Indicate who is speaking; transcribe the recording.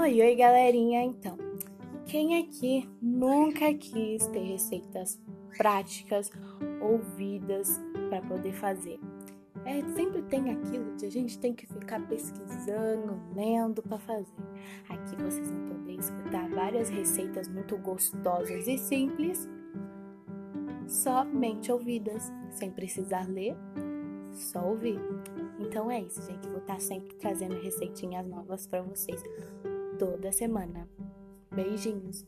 Speaker 1: Oi, oi, galerinha. Então, quem aqui nunca quis ter receitas práticas, ouvidas para poder fazer? É, sempre tem aquilo que a gente tem que ficar pesquisando, lendo para fazer. Aqui vocês vão poder escutar várias receitas muito gostosas e simples, somente ouvidas, sem precisar ler, só ouvir. Então é isso, gente. Vou estar sempre trazendo receitinhas novas para vocês toda semana. Beijinhos!